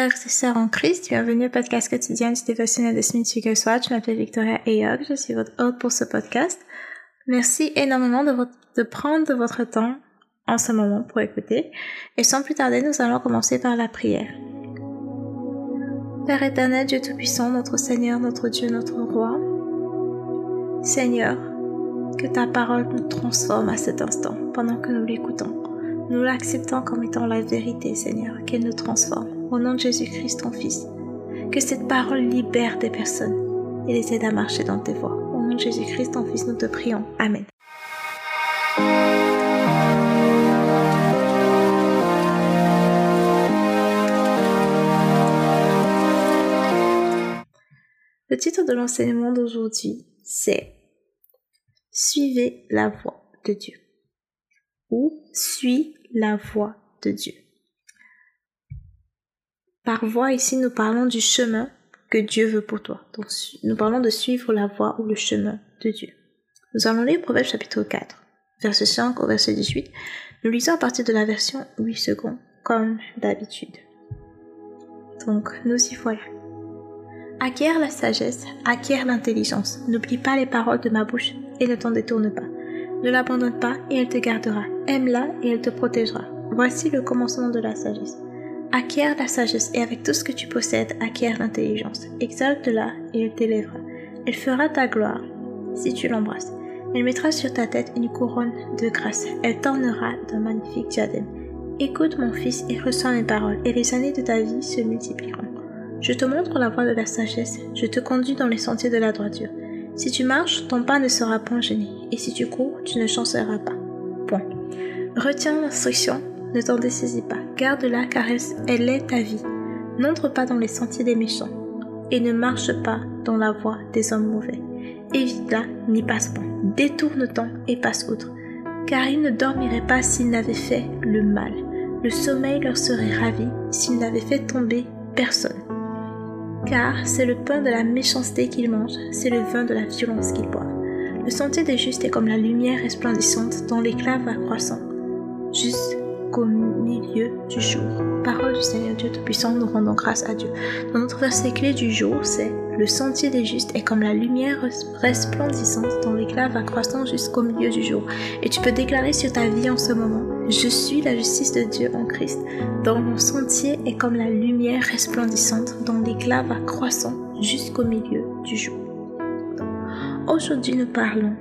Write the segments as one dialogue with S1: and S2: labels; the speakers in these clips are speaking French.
S1: Frères et sœurs en Christ, bienvenue au podcast quotidien du dévotionnel de Smith Swatch. Je m'appelle Victoria Ayog, je suis votre hôte pour ce podcast. Merci énormément de, de prendre votre temps en ce moment pour écouter. Et sans plus tarder, nous allons commencer par la prière. Père éternel, Dieu Tout-Puissant, notre Seigneur, notre Dieu, notre Roi, Seigneur, que ta parole nous transforme à cet instant pendant que nous l'écoutons. Nous l'acceptons comme étant la vérité, Seigneur, qu'elle nous transforme. Au nom de Jésus-Christ, ton Fils. Que cette parole libère des personnes et les aide à marcher dans tes voies. Au nom de Jésus-Christ, ton Fils, nous te prions. Amen. Le titre de l'enseignement d'aujourd'hui, c'est Suivez la voie de Dieu ou Suis la voie de Dieu. Par voie ici, nous parlons du chemin que Dieu veut pour toi. Donc, nous parlons de suivre la voie ou le chemin de Dieu. Nous allons lire Proverbe chapitre 4, verset 5 au verset 18. Nous lisons à partir de la version 8 secondes, comme d'habitude. Donc, nous y voilà. Acquiert la sagesse, acquiert l'intelligence. N'oublie pas les paroles de ma bouche et ne t'en détourne pas. Ne l'abandonne pas et elle te gardera. Aime-la et elle te protégera. Voici le commencement de la sagesse. Acquiert la sagesse et avec tout ce que tu possèdes, acquiert l'intelligence. Exalte-la et elle t'élèvera. Elle fera ta gloire si tu l'embrasses. Elle mettra sur ta tête une couronne de grâce. Elle t'ornera d'un magnifique diadème. Écoute mon fils et reçois mes paroles, et les années de ta vie se multiplieront. Je te montre la voie de la sagesse, je te conduis dans les sentiers de la droiture. Si tu marches, ton pas ne sera point gêné, et si tu cours, tu ne chanceras pas. Point. Retiens l'instruction, ne t'en dessaisis pas, garde-la car elle est ta vie. N'entre pas dans les sentiers des méchants, et ne marche pas dans la voie des hommes mauvais. Évite-la, n'y passe point. Détourne-t'en et passe outre, car ils ne dormiraient pas s'ils n'avaient fait le mal. Le sommeil leur serait ravi s'ils n'avaient fait tomber personne car c'est le pain de la méchanceté qu'ils mangent, c'est le vin de la violence qu'ils boivent. Le sentier des justes est comme la lumière resplendissante dont l'éclat va croissant, jusqu'au milieu du jour. Parole du Seigneur Dieu Tout-Puissant, nous rendons grâce à Dieu. Dans notre verset clé du jour, c'est Le sentier des justes est comme la lumière resplendissante dont l'éclat va croissant jusqu'au milieu du jour. Et tu peux déclarer sur ta vie en ce moment je suis la justice de Dieu en Christ. Dans mon sentier est comme la lumière resplendissante dont l'éclat va croissant jusqu'au milieu du jour. Aujourd'hui, nous parlons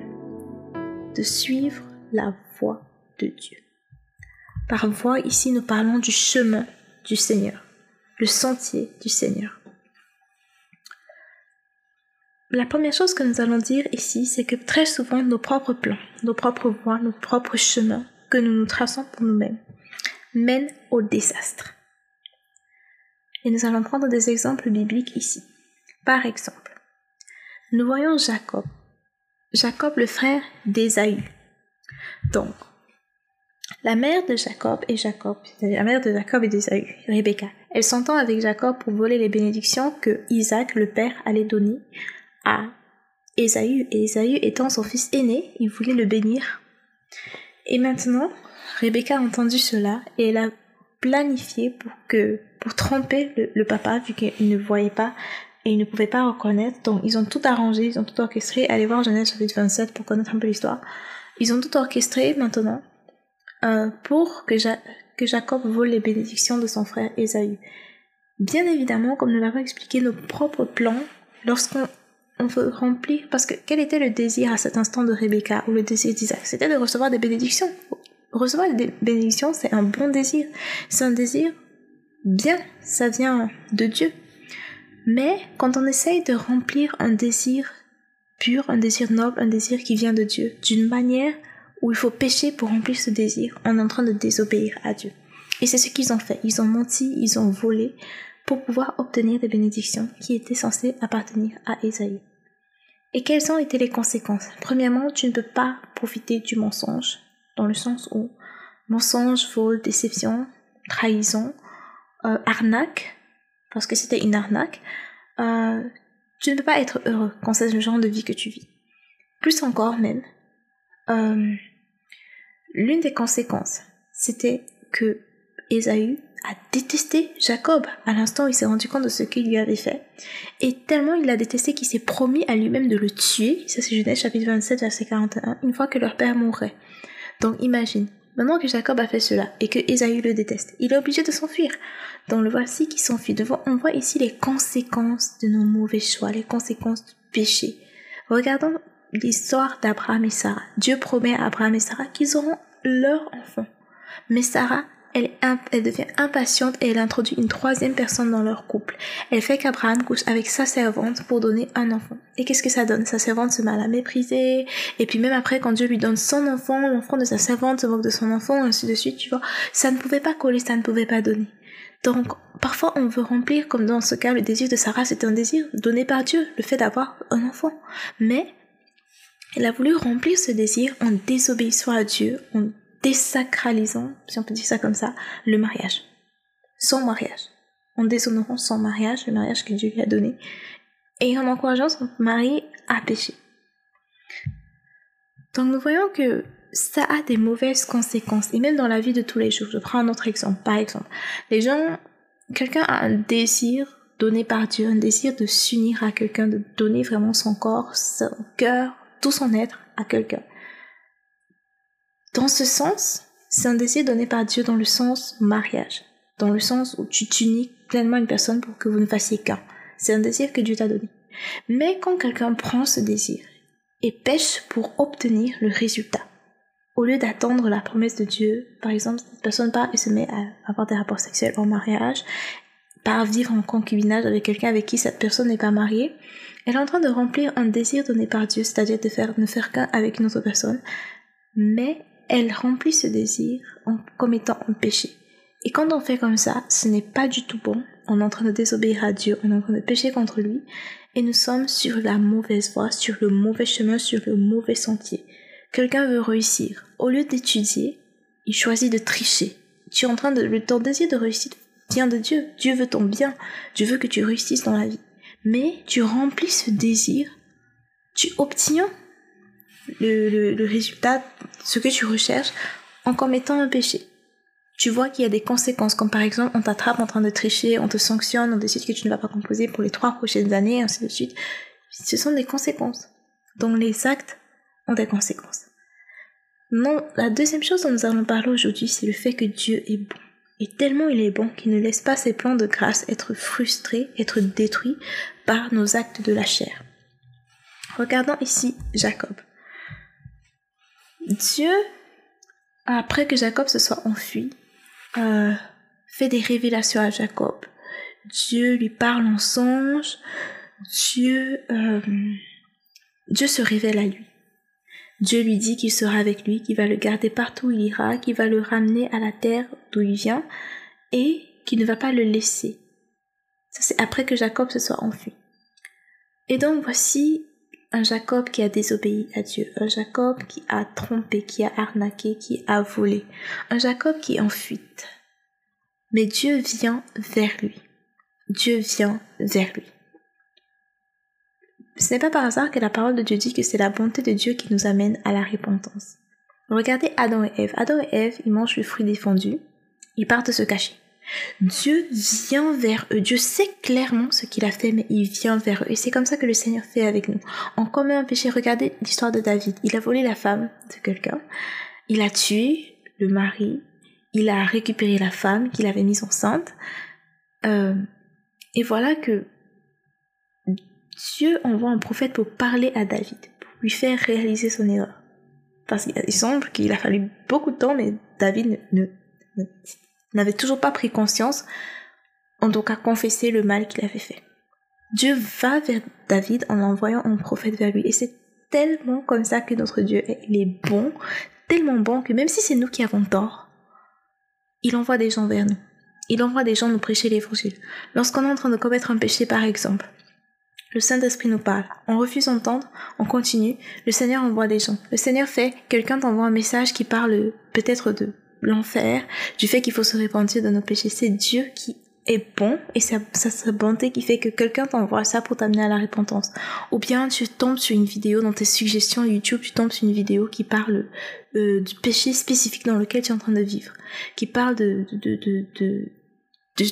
S1: de suivre la voie de Dieu. Par voie, ici, nous parlons du chemin du Seigneur, le sentier du Seigneur. La première chose que nous allons dire ici, c'est que très souvent, nos propres plans, nos propres voies, nos propres chemins que nous nous traçons pour nous-mêmes mène au désastre. Et nous allons prendre des exemples bibliques ici. Par exemple, nous voyons Jacob. Jacob, le frère d'Ésaü. Donc, la mère de Jacob et Jacob, la mère de Jacob et d'Ésaü, Rebecca, elle s'entend avec Jacob pour voler les bénédictions que Isaac, le père, allait donner à Ésaü. Et Ésaü étant son fils aîné, il voulait le bénir. Et maintenant, Rebecca a entendu cela et elle a planifié pour que, pour tromper le, papa, vu qu'il ne voyait pas et il ne pouvait pas reconnaître. Donc, ils ont tout arrangé, ils ont tout orchestré. Allez voir Genèse chapitre 27 pour connaître un peu l'histoire. Ils ont tout orchestré maintenant pour que, Jacob vole les bénédictions de son frère Esaü. Bien évidemment, comme nous l'avons expliqué, nos propres plans, lorsqu'on on veut remplir, parce que quel était le désir à cet instant de Rebecca ou le désir d'Isaac? C'était de recevoir des bénédictions. Recevoir des bénédictions, c'est un bon désir. C'est un désir bien, ça vient de Dieu. Mais quand on essaye de remplir un désir pur, un désir noble, un désir qui vient de Dieu, d'une manière où il faut pécher pour remplir ce désir, est en train de désobéir à Dieu. Et c'est ce qu'ils ont fait. Ils ont menti, ils ont volé pour pouvoir obtenir des bénédictions qui étaient censées appartenir à Esaïe. Et quelles ont été les conséquences? Premièrement, tu ne peux pas profiter du mensonge, dans le sens où mensonge, vol, déception, trahison, euh, arnaque, parce que c'était une arnaque, euh, tu ne peux pas être heureux quand c'est le genre de vie que tu vis. Plus encore même, euh, l'une des conséquences, c'était que Esaü a détesté Jacob à l'instant où il s'est rendu compte de ce qu'il lui avait fait. Et tellement il l'a détesté qu'il s'est promis à lui-même de le tuer. Ça c'est Genèse chapitre 27 verset 41, une fois que leur père mourrait. Donc imagine, maintenant que Jacob a fait cela et que Esaü le déteste, il est obligé de s'enfuir. Donc le voici qui s'enfuit. On voit ici les conséquences de nos mauvais choix, les conséquences du péché. Regardons l'histoire d'Abraham et Sarah. Dieu promet à Abraham et Sarah qu'ils auront leur enfant. Mais Sarah, elle, devient impatiente et elle introduit une troisième personne dans leur couple. Elle fait qu'Abraham couche avec sa servante pour donner un enfant. Et qu'est-ce que ça donne? Sa servante se met à la mépriser. Et puis même après, quand Dieu lui donne son enfant, l'enfant de sa servante se moque de son enfant, ainsi de suite, tu vois. Ça ne pouvait pas coller, ça ne pouvait pas donner. Donc, parfois, on veut remplir, comme dans ce cas, le désir de Sarah, c'était un désir donné par Dieu, le fait d'avoir un enfant. Mais, elle a voulu remplir ce désir en désobéissant à Dieu, en désacralisant, si on peut dire ça comme ça, le mariage. Son mariage. En déshonorant son mariage, le mariage que Dieu lui a donné, et en encourageant son mari à pécher. Donc nous voyons que ça a des mauvaises conséquences, et même dans la vie de tous les jours. Je prends un autre exemple. Par exemple, les gens, quelqu'un a un désir donné par Dieu, un désir de s'unir à quelqu'un, de donner vraiment son corps, son cœur, tout son être à quelqu'un. Dans ce sens, c'est un désir donné par Dieu dans le sens mariage, dans le sens où tu t'unis pleinement une personne pour que vous ne fassiez qu'un. C'est un désir que Dieu t'a donné. Mais quand quelqu'un prend ce désir et pêche pour obtenir le résultat, au lieu d'attendre la promesse de Dieu, par exemple, cette personne part et se met à avoir des rapports sexuels en mariage, part vivre en concubinage avec quelqu'un avec qui cette personne n'est pas mariée, elle est en train de remplir un désir donné par Dieu, c'est-à-dire de faire, ne faire qu'un avec une autre personne, mais elle remplit ce désir en commettant un péché. Et quand on fait comme ça, ce n'est pas du tout bon. On est en train de désobéir à Dieu, on est en train de pécher contre lui, et nous sommes sur la mauvaise voie, sur le mauvais chemin, sur le mauvais sentier. Quelqu'un veut réussir. Au lieu d'étudier, il choisit de tricher. Tu es en train de, ton désir de réussite vient de Dieu. Dieu veut ton bien. Dieu veut que tu réussisses dans la vie. Mais tu remplis ce désir, tu obtiens le, le, résultat, ce que tu recherches, en commettant un péché. Tu vois qu'il y a des conséquences, comme par exemple, on t'attrape en train de tricher, on te sanctionne, on décide que tu ne vas pas composer pour les trois prochaines années, ainsi de suite. Ce sont des conséquences. Donc les actes ont des conséquences. Non, la deuxième chose dont nous allons parler aujourd'hui, c'est le fait que Dieu est bon. Et tellement il est bon qu'il ne laisse pas ses plans de grâce être frustrés, être détruits par nos actes de la chair. Regardons ici Jacob. Dieu, après que Jacob se soit enfui, euh, fait des révélations à Jacob. Dieu lui parle en songe. Dieu, euh, Dieu se révèle à lui. Dieu lui dit qu'il sera avec lui, qu'il va le garder partout où il ira, qu'il va le ramener à la terre d'où il vient et qu'il ne va pas le laisser. Ça c'est après que Jacob se soit enfui. Et donc voici un Jacob qui a désobéi à Dieu, un Jacob qui a trompé, qui a arnaqué, qui a volé, un Jacob qui est en fuite. Mais Dieu vient vers lui. Dieu vient vers lui. Ce n'est pas par hasard que la parole de Dieu dit que c'est la bonté de Dieu qui nous amène à la repentance. Regardez Adam et Ève. Adam et Ève, ils mangent le fruit défendu, ils partent se cacher. Dieu vient vers eux. Dieu sait clairement ce qu'il a fait, mais il vient vers eux. Et c'est comme ça que le Seigneur fait avec nous. En commet un péché. Regardez l'histoire de David. Il a volé la femme de quelqu'un. Il a tué le mari. Il a récupéré la femme qu'il avait mise enceinte. Euh, et voilà que Dieu envoie un prophète pour parler à David, pour lui faire réaliser son erreur. Parce qu'il semble qu'il a fallu beaucoup de temps, mais David n'avait toujours pas pris conscience, en tout cas confessé le mal qu'il avait fait. Dieu va vers David en envoyant un prophète vers lui. Et c'est tellement comme ça que notre Dieu est. Il est bon, tellement bon que même si c'est nous qui avons tort, il envoie des gens vers nous. Il envoie des gens nous prêcher l'évangile. Lorsqu'on est en train de commettre un péché, par exemple, le Saint-Esprit nous parle. On refuse d'entendre, on continue. Le Seigneur envoie des gens. Le Seigneur fait, quelqu'un t'envoie un message qui parle peut-être de l'enfer, du fait qu'il faut se repentir de nos péchés. C'est Dieu qui est bon et c'est sa bonté qui fait que quelqu'un t'envoie ça pour t'amener à la repentance. Ou bien tu tombes sur une vidéo dans tes suggestions YouTube, tu tombes sur une vidéo qui parle euh, du péché spécifique dans lequel tu es en train de vivre, qui parle de, de, de, de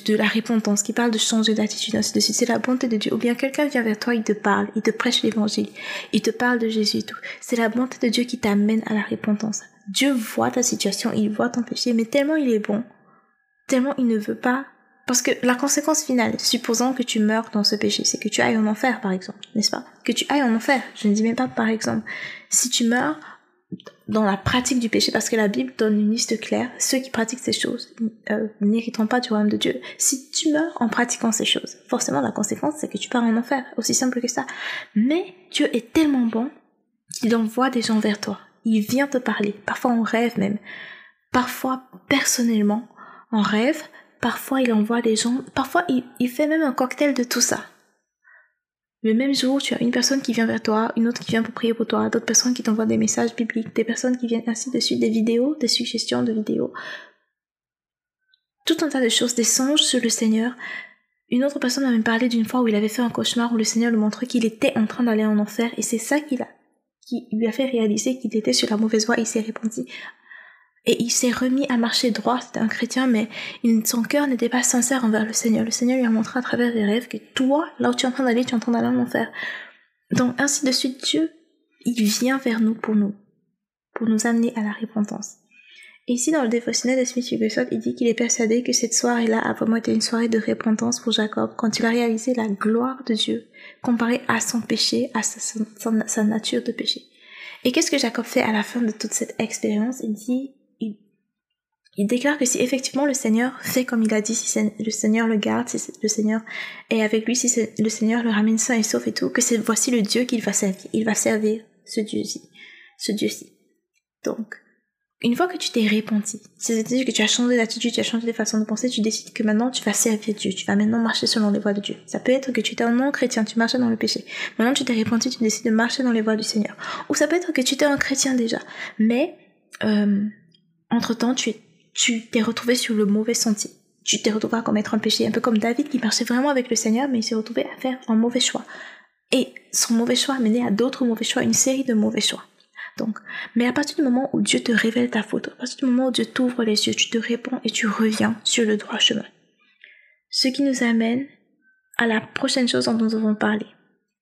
S1: de, la repentance, qui parle de changer d'attitude, ainsi de suite. C'est la bonté de Dieu. Ou bien quelqu'un vient vers toi, il te parle, il te prêche l'évangile, il te parle de Jésus et tout. C'est la bonté de Dieu qui t'amène à la repentance. Dieu voit ta situation, il voit ton péché, mais tellement il est bon, tellement il ne veut pas. Parce que la conséquence finale, supposons que tu meurs dans ce péché, c'est que tu ailles en enfer, par exemple, n'est-ce pas? Que tu ailles en enfer. Je ne dis même pas par exemple. Si tu meurs dans la pratique du péché, parce que la Bible donne une liste claire, ceux qui pratiquent ces choses euh, n'hériteront pas du royaume de Dieu. Si tu meurs en pratiquant ces choses, forcément la conséquence c'est que tu pars en enfer, aussi simple que ça. Mais Dieu est tellement bon qu'il envoie des gens vers toi. Il vient te parler, parfois en rêve même, parfois personnellement, en rêve, parfois il envoie des gens, parfois il, il fait même un cocktail de tout ça. Le même jour, tu as une personne qui vient vers toi, une autre qui vient pour prier pour toi, d'autres personnes qui t'envoient des messages bibliques, des personnes qui viennent ainsi de suite, des vidéos, des suggestions de vidéos. Tout un tas de choses, des songes sur le Seigneur. Une autre personne m'a même parlé d'une fois où il avait fait un cauchemar où le Seigneur lui montrait qu'il était en train d'aller en enfer et c'est ça qui, lui a fait réaliser qu'il était sur la mauvaise voie il s'est répandu et il s'est remis à marcher droit, c'était un chrétien, mais son cœur n'était pas sincère envers le Seigneur. Le Seigneur lui a montré à travers des rêves que toi, là où tu es en train d'aller, tu es en train d'aller en enfer. Donc ainsi de suite, Dieu, il vient vers nous pour nous, pour nous amener à la repentance. Et ici, dans le dévotionnel de Smith Wigglesworth, il dit qu'il est persuadé que cette soirée-là a vraiment été une soirée de repentance pour Jacob, quand il a réalisé la gloire de Dieu, comparée à son péché, à sa, sa nature de péché. Et qu'est-ce que Jacob fait à la fin de toute cette expérience? Il dit, il déclare que si effectivement le Seigneur fait comme il a dit, si le Seigneur le garde, si le Seigneur est avec lui, si le Seigneur le ramène sain et sauf et tout, que c'est voici le Dieu qu'il va servir. Il va servir ce Dieu-ci, ce Dieu-ci. Donc, une fois que tu t'es repenti, c'est-à-dire que tu as changé d'attitude, tu as changé de façon de penser, tu décides que maintenant tu vas servir Dieu, tu vas maintenant marcher selon les voies de Dieu. Ça peut être que tu étais un non-chrétien, tu marchais dans le péché. Maintenant tu t'es repenti, tu décides de marcher dans les voies du Seigneur. Ou ça peut être que tu étais un chrétien déjà, mais euh, entre-temps tu es tu t'es retrouvé sur le mauvais sentier. Tu t'es retrouvé à commettre un péché, un peu comme David qui marchait vraiment avec le Seigneur, mais il s'est retrouvé à faire un mauvais choix. Et son mauvais choix a mené à d'autres mauvais choix, une série de mauvais choix. Donc, mais à partir du moment où Dieu te révèle ta faute, à partir du moment où Dieu t'ouvre les yeux, tu te réponds et tu reviens sur le droit chemin. Ce qui nous amène à la prochaine chose dont nous avons parlé,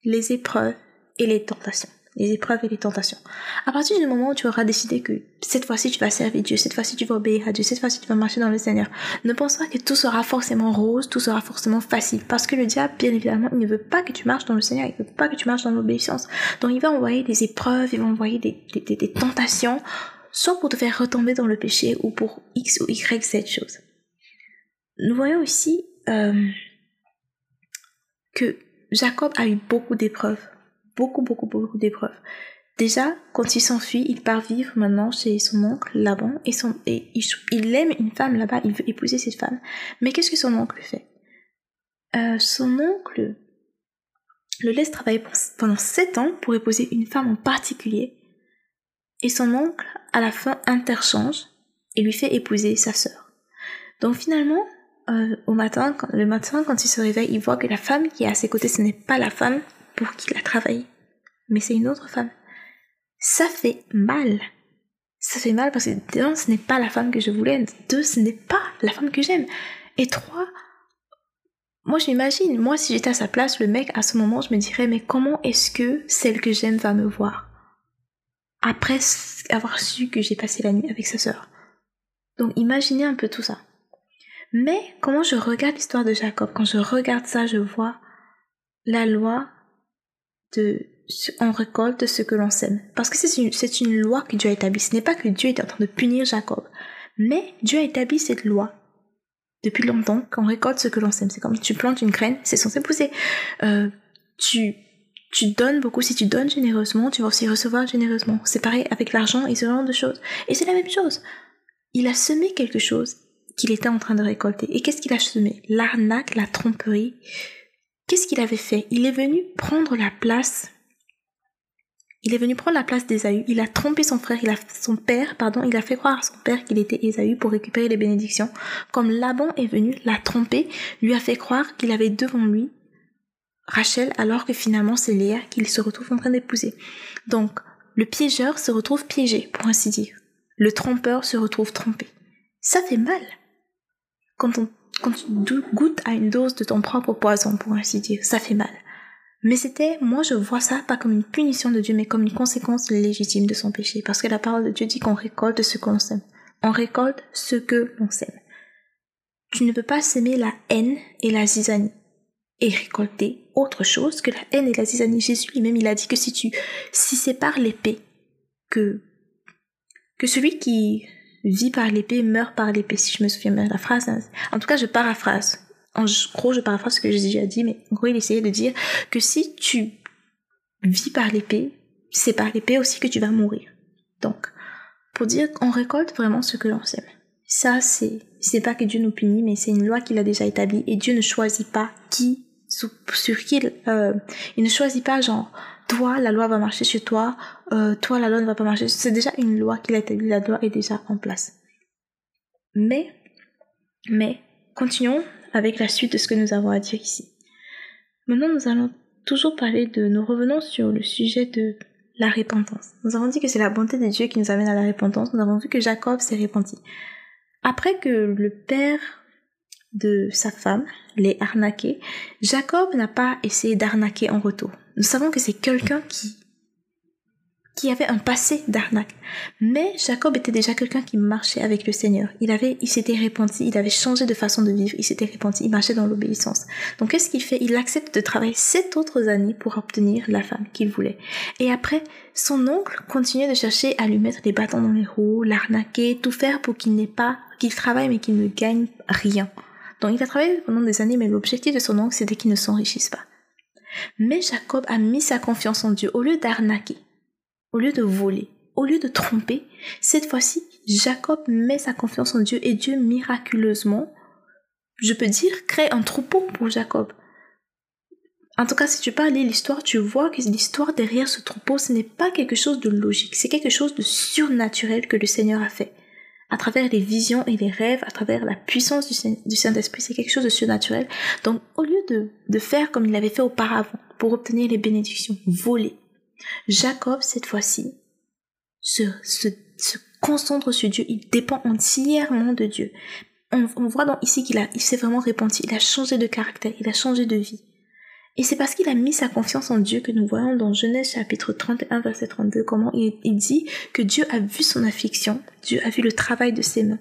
S1: les épreuves et les tentations les épreuves et les tentations. À partir du moment où tu auras décidé que cette fois-ci tu vas servir Dieu, cette fois-ci tu vas obéir à Dieu, cette fois-ci tu vas marcher dans le Seigneur, ne pense pas que tout sera forcément rose, tout sera forcément facile. Parce que le diable, bien évidemment, il ne veut pas que tu marches dans le Seigneur, il ne veut pas que tu marches dans l'obéissance. Donc il va envoyer des épreuves, il va envoyer des, tentations, soit pour te faire retomber dans le péché ou pour X ou Y cette chose. Nous voyons aussi euh, que Jacob a eu beaucoup d'épreuves beaucoup, beaucoup, beaucoup d'épreuves. Déjà, quand il s'enfuit, il part vivre maintenant chez son oncle Laban et, son, et il, aime une femme là-bas, il veut épouser cette femme. Mais qu'est-ce que son oncle fait? Euh, Son oncle le laisse travailler pendant sept ans pour épouser une femme en particulier. Et son oncle, à la fin, interchange et lui fait épouser sa sœur. Donc finalement, euh, au matin, le matin, quand il se réveille, il voit que la femme qui est à ses côtés, ce n'est pas la femme pour qui il a travaillé. Mais c'est une autre femme. Ça fait mal. Ça fait mal parce que d'un, ce n'est pas la femme que je voulais. Deux, ce n'est pas la femme que j'aime. Et trois, moi je moi si j'étais à sa place, le mec à ce moment, je me dirais, mais comment est-ce que celle que j'aime va me voir Après avoir su que j'ai passé la nuit avec sa sœur? Donc imaginez un peu tout ça. Mais comment je regarde l'histoire de Jacob, quand je regarde ça, je vois la loi on récolte ce que l'on sème. Parce que c'est une, loi que Dieu a établie. Ce n'est pas que Dieu est en train de punir Jacob. Mais Dieu a établi cette loi depuis longtemps qu'on récolte ce que l'on sème. C'est comme tu plantes une graine, c'est censé pousser. Euh, tu, tu donnes beaucoup. Si tu donnes généreusement, tu vas aussi recevoir généreusement. C'est pareil avec l'argent et ce genre de choses. Et c'est la même chose. Il a semé quelque chose qu'il était en train de récolter. Et qu'est-ce qu'il a semé? L'arnaque, la tromperie, Qu'est-ce qu'il avait fait? Il est venu prendre la place. Il est venu prendre la place d'Ésaü. Il a trompé son frère, il a, son père, pardon, il a fait croire à son père qu'il était Ésaü pour récupérer les bénédictions. Comme Laban est venu l'a tromper, lui a fait croire qu'il avait devant lui Rachel, alors que finalement c'est Léa qu'il se retrouve en train d'épouser. Donc, le piégeur se retrouve piégé, pour ainsi dire. Le trompeur se retrouve trompé. Ça fait mal. quand, on, quand tu goûtes à une dose de ton propre poison, pour ainsi dire, ça fait mal. Mais c'était, moi je vois ça pas comme une punition de Dieu, mais comme une conséquence légitime de son péché. Parce que la parole de Dieu dit qu'on récolte ce que l'on sème. On récolte ce que l'on sème. Tu ne peux pas s'aimer la haine et la zizanie et récolter autre chose que la haine et la zizanie. Jésus lui-même, il a dit que si tu, si c'est par l'épée que, que celui qui vit par l'épée meurt par l'épée, si je me souviens bien de la phrase. En tout cas, je paraphrase en gros, je paraphrase ce que j'ai déjà dit, mais en gros, il essayait de dire que si tu vis par l'épée, c'est par l'épée aussi que tu vas mourir. Donc, pour dire qu'on récolte vraiment ce que l'on sème. Ça, c'est, c'est pas que Dieu nous punit, mais c'est une loi qu'il a déjà établie et Dieu ne choisit pas qui, sur, qui, euh, il ne choisit pas genre, toi, la loi va marcher sur toi, euh, toi, la loi ne va pas marcher. C'est déjà une loi qu'il a établie, la loi est déjà en place. Mais, mais, continuons avec la suite de ce que nous avons à dire ici. Maintenant, nous allons toujours parler de, nous revenons sur le sujet de la repentance. Nous avons dit que c'est la bonté de Dieu qui nous amène à la repentance. Nous avons vu que Jacob s'est repenti. Après que le père de sa femme l'ait arnaqué, Jacob n'a pas essayé d'arnaquer en retour. Nous savons que c'est quelqu'un qui qui avait un passé d'arnaque. Mais Jacob était déjà quelqu'un qui marchait avec le Seigneur. Il avait, il s'était repenti, il avait changé de façon de vivre, il s'était repenti, il marchait dans l'obéissance. Donc qu'est-ce qu'il fait? Il accepte de travailler sept autres années pour obtenir la femme qu'il voulait. Et après, son oncle continuait de chercher à lui mettre des bâtons dans les roues, l'arnaquer, tout faire pour qu'il n'ait pas, qu'il travaille mais qu'il ne gagne rien. Donc il a travaillé pendant des années, mais l'objectif de son oncle c'était qu'il ne s'enrichisse pas. Mais Jacob a mis sa confiance en Dieu au lieu d'arnaquer au lieu de voler, au lieu de tromper, cette fois-ci, Jacob met sa confiance en Dieu et Dieu miraculeusement, je peux dire, crée un troupeau pour Jacob. En tout cas, si tu parles l'histoire, tu vois que l'histoire derrière ce troupeau, ce n'est pas quelque chose de logique, c'est quelque chose de surnaturel que le Seigneur a fait. À travers les visions et les rêves, à travers la puissance du Saint-Esprit, c'est quelque chose de surnaturel. Donc, au lieu de, faire comme il l'avait fait auparavant, pour obtenir les bénédictions, voler, Jacob, cette fois-ci, se, concentre sur Dieu, il dépend entièrement de Dieu. On, voit ici qu'il s'est vraiment répandu, il a changé de caractère, il a changé de vie. Et c'est parce qu'il a mis sa confiance en Dieu que nous voyons dans Genèse chapitre 31 verset 32 comment il, dit que Dieu a vu son affliction, Dieu a vu le travail de ses mains.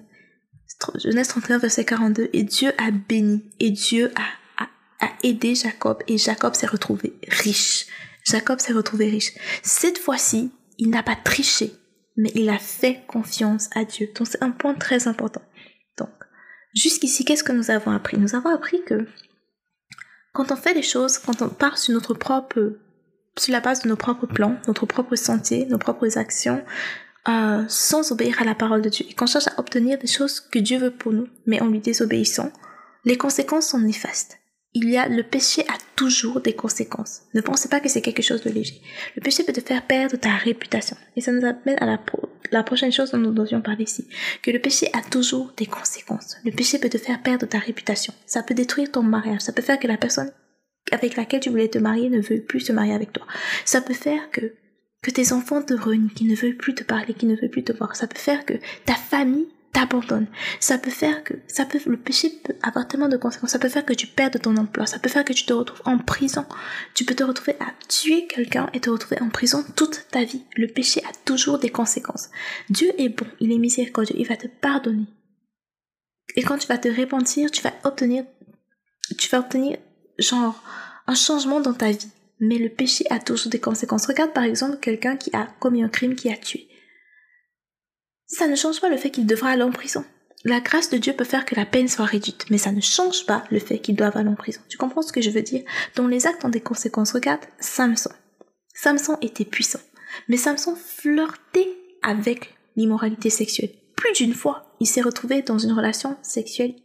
S1: Genèse 31 verset 42 et Dieu a béni et Dieu a, a aidé Jacob et Jacob s'est retrouvé riche. Jacob s'est retrouvé riche. Cette fois-ci, il n'a pas triché, mais il a fait confiance à Dieu. Donc c'est un point très important. Donc, jusqu'ici, qu'est-ce que nous avons appris? Nous avons appris que quand on fait des choses, quand on part sur notre propre, sur la base de nos propres plans, notre propre santé, nos propres actions, euh, sans obéir à la parole de Dieu, et qu'on cherche à obtenir des choses que Dieu veut pour nous, mais en lui désobéissant, les conséquences sont néfastes il y a le péché a toujours des conséquences. Ne pensez pas que c'est quelque chose de léger. Le péché peut te faire perdre ta réputation. Et ça nous amène à la, la prochaine chose dont nous devions parler ici. Que le péché a toujours des conséquences. Le péché peut te faire perdre ta réputation. Ça peut détruire ton mariage. Ça peut faire que la personne avec laquelle tu voulais te marier ne veut plus se marier avec toi. Ça peut faire que que tes enfants te renient, qui ne veulent plus te parler, qui ne veulent plus te voir. Ça peut faire que ta famille t'abandonne. Ça peut faire que, ça peut, le péché peut avoir tellement de conséquences. Ça peut faire que tu perdes ton emploi. Ça peut faire que tu te retrouves en prison. Tu peux te retrouver à tuer quelqu'un et te retrouver en prison toute ta vie. Le péché a toujours des conséquences. Dieu est bon. Il est miséricordieux. Il va te pardonner. Et quand tu vas te repentir, tu vas obtenir, tu vas obtenir, genre, un changement dans ta vie. Mais le péché a toujours des conséquences. Regarde par exemple quelqu'un qui a commis un crime, qui a tué ça ne change pas le fait qu'il devra aller en prison. La grâce de Dieu peut faire que la peine soit réduite, mais ça ne change pas le fait qu'il doive aller en prison. Tu comprends ce que je veux dire? Dont les actes ont des conséquences. Regarde Samson. Samson était puissant, mais Samson flirtait avec l'immoralité sexuelle. Plus d'une fois, il s'est retrouvé dans une relation sexuelle,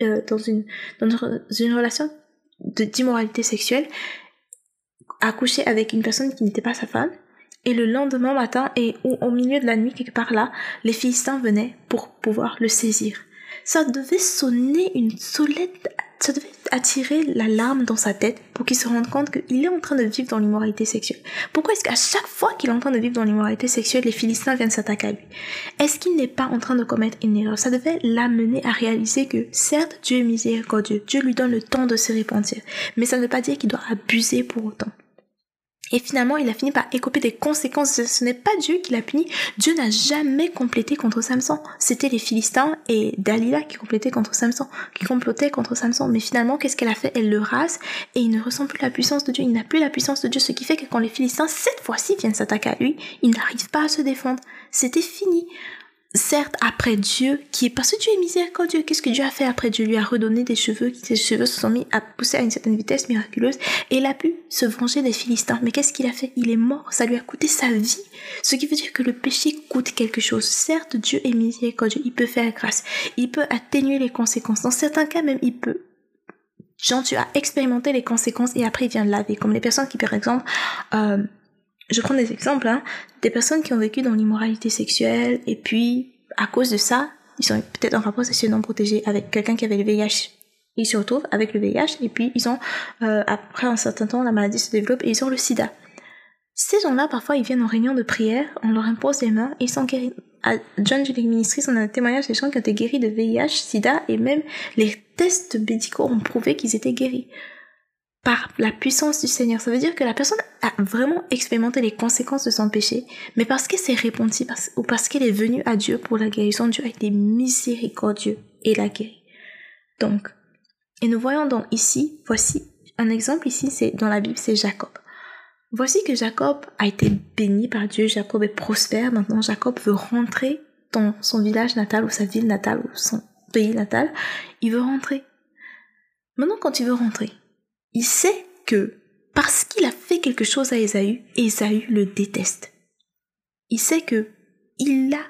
S1: euh, dans une dans une relation d'immoralité sexuelle, accouché avec une personne qui n'était pas sa femme, et le lendemain matin et au milieu de la nuit, quelque part là, les Philistins venaient pour pouvoir le saisir. Ça devait sonner une solette ça devait attirer l'alarme dans sa tête pour qu'il se rende compte qu'il est en train de vivre dans l'immoralité sexuelle. Pourquoi est-ce qu'à chaque fois qu'il est en train de vivre dans l'immoralité sexuelle, les Philistins viennent s'attaquer à lui? Est-ce qu'il n'est pas en train de commettre une erreur? Ça devait l'amener à réaliser que certes, Dieu est miséricordieux, Dieu lui donne le temps de se repentir, mais ça ne veut pas dire qu'il doit abuser pour autant. Et finalement, il a fini par écoper des conséquences. Ce n'est pas Dieu qui l'a puni. Dieu n'a jamais complété contre Samson. C'était les Philistins et Dalila qui complétaient contre Samson, qui complotaient contre Samson. Mais finalement, qu'est-ce qu'elle a fait? Elle le rase et il ne ressent plus la puissance de Dieu. Il n'a plus la puissance de Dieu, ce qui fait que quand les Philistins, cette fois-ci, viennent s'attaquer à lui, il n'arrive pas à se défendre. C'était fini certes après Dieu, qui est parce que Dieu est miséricordieux. Qu'est-ce que Dieu a fait après Dieu? Lui a redonné des cheveux, ses cheveux se sont mis à pousser à une certaine vitesse miraculeuse, et il a pu se venger des Philistins. Mais qu'est-ce qu'il a fait? Il est mort, ça lui a coûté sa vie. Ce qui veut dire que le péché coûte quelque chose. Certes, Dieu est miséricordieux, il peut faire grâce, il peut atténuer les conséquences. Dans certains cas même, il peut Genre, tu as expérimenté les conséquences et après il vient laver. Comme les personnes qui, par exemple, euh, je prends des exemples, hein, des personnes qui ont vécu dans l'immoralité sexuelle et puis à cause de ça, ils sont peut-être en rapport sexuel non protégé avec quelqu'un qui avait le VIH. Ils se retrouvent avec le VIH et puis ils ont, euh, après un certain temps, la maladie se développe et ils ont le sida. Ces gens-là, parfois, ils viennent en réunion de prière, on leur impose les mains et ils sont guéris. À John Juliet Ministries, on a un témoignage des gens qui ont été guéris de VIH, sida et même les tests médicaux ont prouvé qu'ils étaient guéris par la puissance du Seigneur. Ça veut dire que la personne a vraiment expérimenté les conséquences de son péché, mais parce qu'elle s'est répandue ou parce qu'elle est venue à Dieu pour la guérison, Dieu a été miséricordieux et la guéri. Donc, et nous voyons donc ici, voici un exemple ici, c'est dans la Bible, c'est Jacob. Voici que Jacob a été béni par Dieu, Jacob est prospère, maintenant Jacob veut rentrer dans son village natal ou sa ville natale ou son pays natal, il veut rentrer. Maintenant quand il veut rentrer, il sait que parce qu'il a fait quelque chose à Ésaü, Ésaü le déteste. Il sait que il a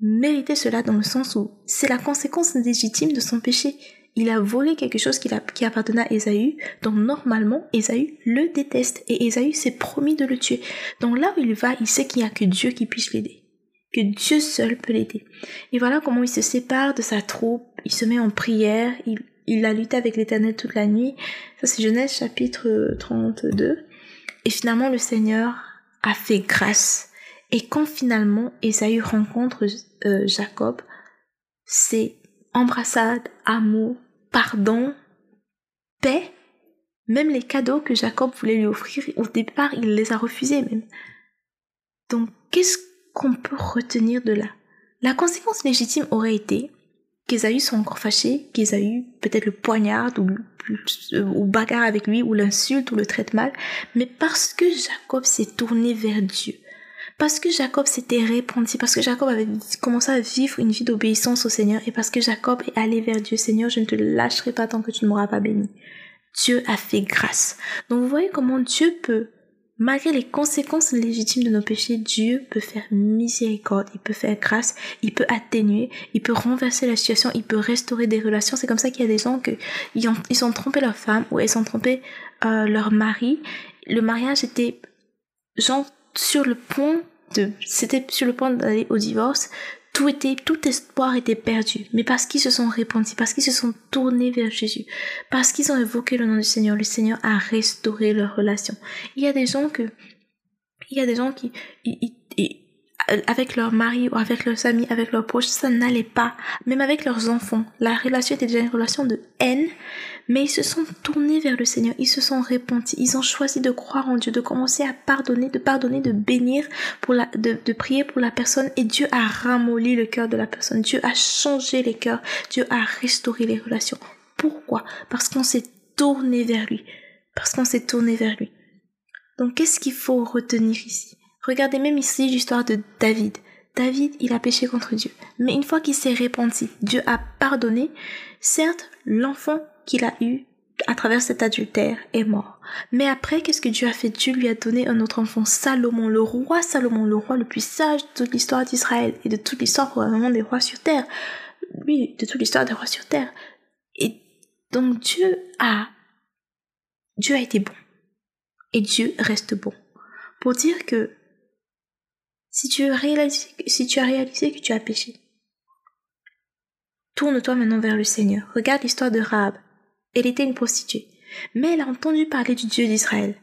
S1: mérité cela dans le sens où c'est la conséquence légitime de son péché. Il a volé quelque chose qui, appartenait à Ésaü, donc normalement Ésaü le déteste et Ésaü s'est promis de le tuer. Donc là où il va, il sait qu'il n'y a que Dieu qui puisse l'aider, que Dieu seul peut l'aider. Et voilà comment il se sépare de sa troupe, il se met en prière, il il a lutté avec l'Éternel toute la nuit. Ça, c'est Genèse chapitre 32. Et finalement, le Seigneur a fait grâce. Et quand finalement Esaü rencontre euh, Jacob, c'est embrassade, amour, pardon, paix. Même les cadeaux que Jacob voulait lui offrir, au départ, il les a refusés même. Donc, qu'est-ce qu'on peut retenir de là? La conséquence légitime aurait été qu'Esaü soit encore fâché, qu'Esaü peut-être le poignarde ou, ou bagarre avec lui ou l'insulte ou le traite mal, mais parce que Jacob s'est tourné vers Dieu, parce que Jacob s'était répandu, parce que Jacob avait commencé à vivre une vie d'obéissance au Seigneur et parce que Jacob est allé vers Dieu, Seigneur, je ne te lâcherai pas tant que tu ne m'auras pas béni. Dieu a fait grâce. Donc vous voyez comment Dieu peut Malgré les conséquences légitimes de nos péchés, Dieu peut faire miséricorde, il peut faire grâce, il peut atténuer, il peut renverser la situation, il peut restaurer des relations. C'est comme ça qu'il y a des gens qui ils ont, ils ont trompé leur femme ou elles ont trompé euh, leur mari. Le mariage était genre sur le point de, c'était sur le point d'aller au divorce tout était, tout espoir était perdu. Mais parce qu'ils se sont répandus, parce qu'ils se sont tournés vers Jésus, parce qu'ils ont évoqué le nom du Seigneur, le Seigneur a restauré leur relation. Il y a des gens que, il y a des gens qui, avec leur mari ou avec leurs amis, avec leurs proches, ça n'allait pas. Même avec leurs enfants. La relation était déjà une relation de haine, mais ils se sont tournés vers le Seigneur, ils se sont répandus, ils ont choisi de croire en Dieu, de commencer à pardonner, de pardonner, de bénir, pour la, de, de prier pour la personne et Dieu a ramolli le cœur de la personne, Dieu a changé les cœurs, Dieu a restauré les relations. Pourquoi? Parce qu'on s'est tourné vers lui, parce qu'on s'est tourné vers lui. Donc qu'est-ce qu'il faut retenir ici? Regardez même ici l'histoire de David. David, il a péché contre Dieu. Mais une fois qu'il s'est repenti, Dieu a pardonné. Certes, l'enfant qu'il a eu à travers cet adultère est mort. Mais après, qu'est-ce que Dieu a fait? Dieu lui a donné un autre enfant, Salomon, le roi Salomon, le roi le plus sage de toute l'histoire d'Israël et de toute l'histoire probablement des rois sur terre. Oui, de toute l'histoire des rois sur terre. Et donc Dieu a, Dieu a été bon. Et Dieu reste bon. Pour dire que si tu, as réalisé que tu as péché, tourne-toi maintenant vers le Seigneur. Regarde l'histoire de Rahab. Elle était une prostituée. Mais elle a entendu parler du Dieu d'Israël.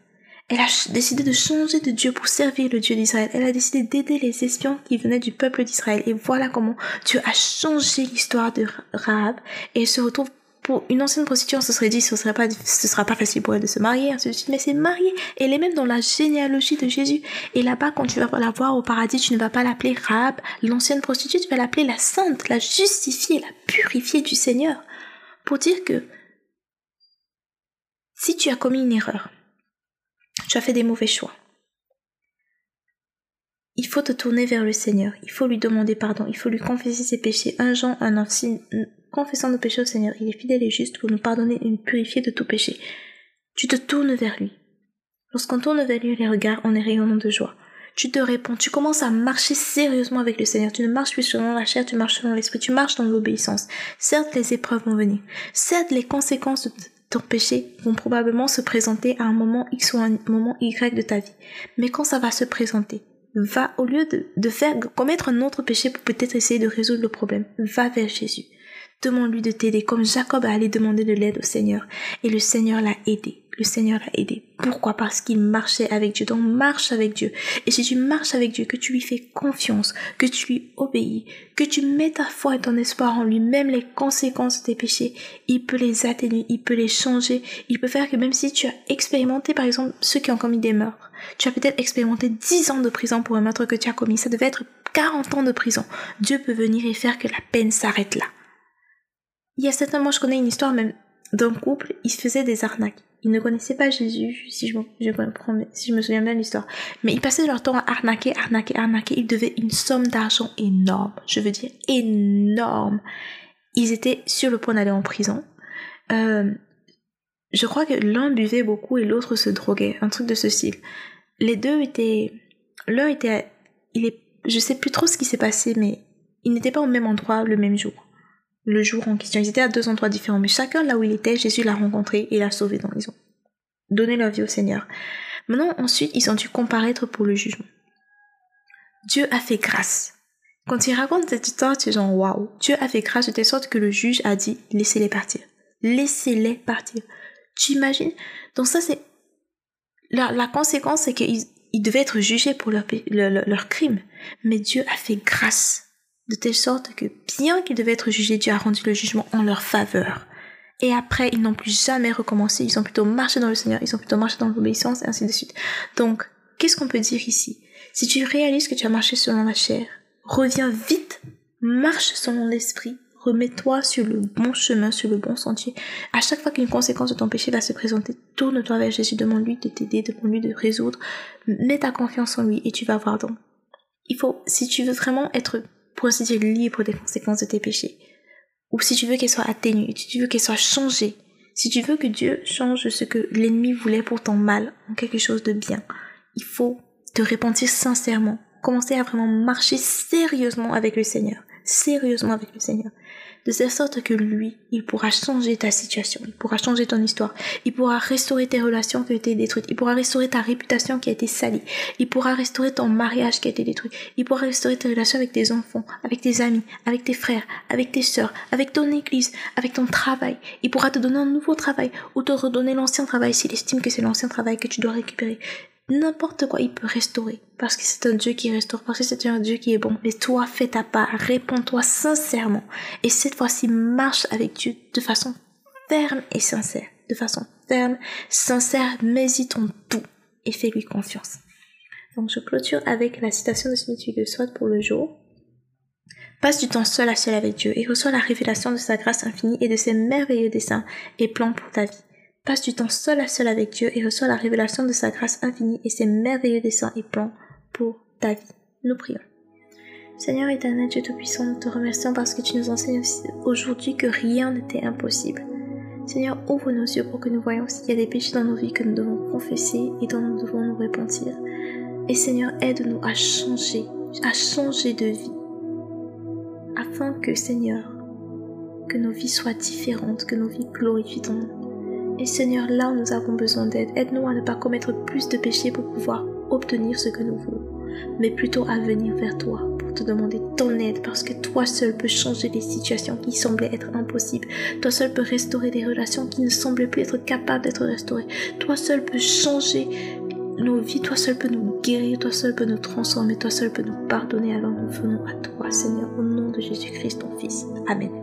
S1: Elle a décidé de changer de Dieu pour servir le Dieu d'Israël. Elle a décidé d'aider les espions qui venaient du peuple d'Israël. Et voilà comment Dieu a changé l'histoire de Rahab. Et elle se retrouve pour une ancienne prostituée, on se serait dit, ce ne sera pas facile pour elle de se marier, ainsi de suite. Mais c'est mariée. Elle est même dans la généalogie de Jésus. Et là-bas, quand tu vas la voir au paradis, tu ne vas pas l'appeler Rahab, l'ancienne prostituée, tu vas l'appeler la sainte, la justifiée, la purifiée du Seigneur. Pour dire que, si tu as commis une erreur, tu as fait des mauvais choix, il faut te tourner vers le Seigneur, il faut lui demander pardon, il faut lui confesser ses péchés. 1 Jean 1, 9, Confessant nos péchés au Seigneur. Il est fidèle et juste pour nous pardonner et nous purifier de tout péché. Tu te tournes vers lui. Lorsqu'on tourne vers lui les regards, on est rayonnant de joie. Tu te réponds, tu commences à marcher sérieusement avec le Seigneur. Tu ne marches plus selon la chair, tu marches selon l'esprit, tu marches dans l'obéissance. Certes, les épreuves vont venir. Certes, les conséquences de ton péché vont probablement se présenter à un moment X ou un moment Y de ta vie. Mais quand ça va se présenter, va, au lieu de, de faire commettre un autre péché pour peut-être essayer de résoudre le problème, va vers Jésus. Demande-lui de t'aider, comme Jacob a allé demander de l'aide au Seigneur. Et le Seigneur l'a aidé le Seigneur l'a aidé. Pourquoi? Parce qu'il marchait avec Dieu. Donc marche avec Dieu. Et si tu marches avec Dieu, que tu lui fais confiance, que tu lui obéis, que tu mets ta foi et ton espoir en lui, même les conséquences de tes péchés, il peut les atténuer, il peut les changer. Il peut faire que même si tu as expérimenté, par exemple, ceux qui ont commis des meurtres, tu as peut-être expérimenté 10 ans de prison pour un meurtre que tu as commis. Ça devait être 40 ans de prison. Dieu peut venir et faire que la peine s'arrête là. Il y a certainement, je connais une histoire même d'un couple, ils se faisaient des arnaques ils ne connaissaient pas Jésus, si je, je, si je me souviens bien de l'histoire. Mais ils passaient leur temps à arnaquer, arnaquer, arnaquer. Ils devaient une somme d'argent énorme. Je veux dire énorme. Ils étaient sur le point d'aller en prison. Euh, je crois que l'un buvait beaucoup et l'autre se droguait. Un truc de ce style. Les deux étaient... L'un était... Il est... Je sais plus trop ce qui s'est passé, mais ils n'étaient pas au même endroit le même jour le jour en question. Ils étaient à deux endroits différents, mais chacun là où il était, Jésus l'a rencontré et l'a sauvé. Donc ils ont donné leur vie au Seigneur. Maintenant, ensuite, ils ont dû comparaître pour le jugement. Dieu a fait grâce. Quand il raconte cette histoire, tu es waouh. Dieu a fait grâce de telle sorte que le juge a dit laissez-les partir. Laissez-les partir. Tu imagines? Donc ça, c'est la, la conséquence, c'est qu'ils ils devaient être jugés pour leur, leur, leur crime. Mais Dieu a fait grâce de telle sorte que bien qu'ils devaient être jugés, Dieu a rendu le jugement en leur faveur. Et après, ils n'ont plus jamais recommencé, ils ont plutôt marché dans le Seigneur, ils ont plutôt marché dans l'obéissance, et ainsi de suite. Donc, qu'est-ce qu'on peut dire ici? Si tu réalises que tu as marché selon la chair, reviens vite, marche selon l'esprit, remets-toi sur le bon chemin, sur le bon sentier. À chaque fois qu'une conséquence de ton péché va se présenter, tourne-toi vers Jésus, demande-lui de t'aider, demande-lui de résoudre, mets ta confiance en lui et tu vas voir donc. Il faut, si tu veux vraiment être pour ainsi libre des conséquences de tes péchés. Ou si tu veux qu'elle soit atténuée, si tu veux qu'elle soit changée, si tu veux que Dieu change ce que l'ennemi voulait pour ton mal en quelque chose de bien, il faut te repentir sincèrement, commencer à vraiment marcher sérieusement avec le Seigneur, sérieusement avec le Seigneur de telle sorte que lui, il pourra changer ta situation, il pourra changer ton histoire, il pourra restaurer tes relations qui ont été détruites, il pourra restaurer ta réputation qui a été salie, il pourra restaurer ton mariage qui a été détruit, il pourra restaurer tes relations avec tes enfants, avec tes amis, avec tes frères, avec tes sœurs, avec ton église, avec ton travail, il pourra te donner un nouveau travail ou te redonner l'ancien travail s'il estime que c'est l'ancien travail que tu dois récupérer. N'importe quoi, il peut restaurer. Parce que c'est un Dieu qui restaure, parce que c'est un Dieu qui est bon. Mais toi, fais ta part, réponds-toi sincèrement. Et cette fois-ci, marche avec Dieu de façon ferme et sincère. De façon ferme, sincère, mets-y ton tout et fais-lui confiance. Donc je clôture avec la citation de Smith Wigglesworth pour le jour. Passe du temps seul à seul avec Dieu et reçois la révélation de sa grâce infinie et de ses merveilleux desseins et plans pour ta vie. Passe du temps seul à seul avec Dieu et reçois la révélation de sa grâce infinie et ses merveilleux desseins et plans pour ta vie. Nous prions. Seigneur éternel, Dieu Tout-Puissant, nous te remercions parce que tu nous enseignes aujourd'hui que rien n'était impossible. Seigneur, ouvre nos yeux pour que nous voyions s'il y a des péchés dans nos vies que nous devons confesser et dont nous devons nous repentir. Et Seigneur, aide-nous à changer, à changer de vie, afin que, Seigneur, que nos vies soient différentes, que nos vies glorifient ton nom. Et Seigneur, là où nous avons besoin d'aide, aide-nous à ne pas commettre plus de péchés pour pouvoir obtenir ce que nous voulons, mais plutôt à venir vers toi pour te demander ton aide parce que toi seul peux changer des situations qui semblaient être impossibles. Toi seul peux restaurer des relations qui ne semblaient plus être capables d'être restaurées. Toi seul peux changer nos vies, toi seul peux nous guérir, toi seul peux nous transformer, toi seul peux nous pardonner. Alors nous venons à toi, Seigneur, au nom de Jésus-Christ, ton Fils. Amen.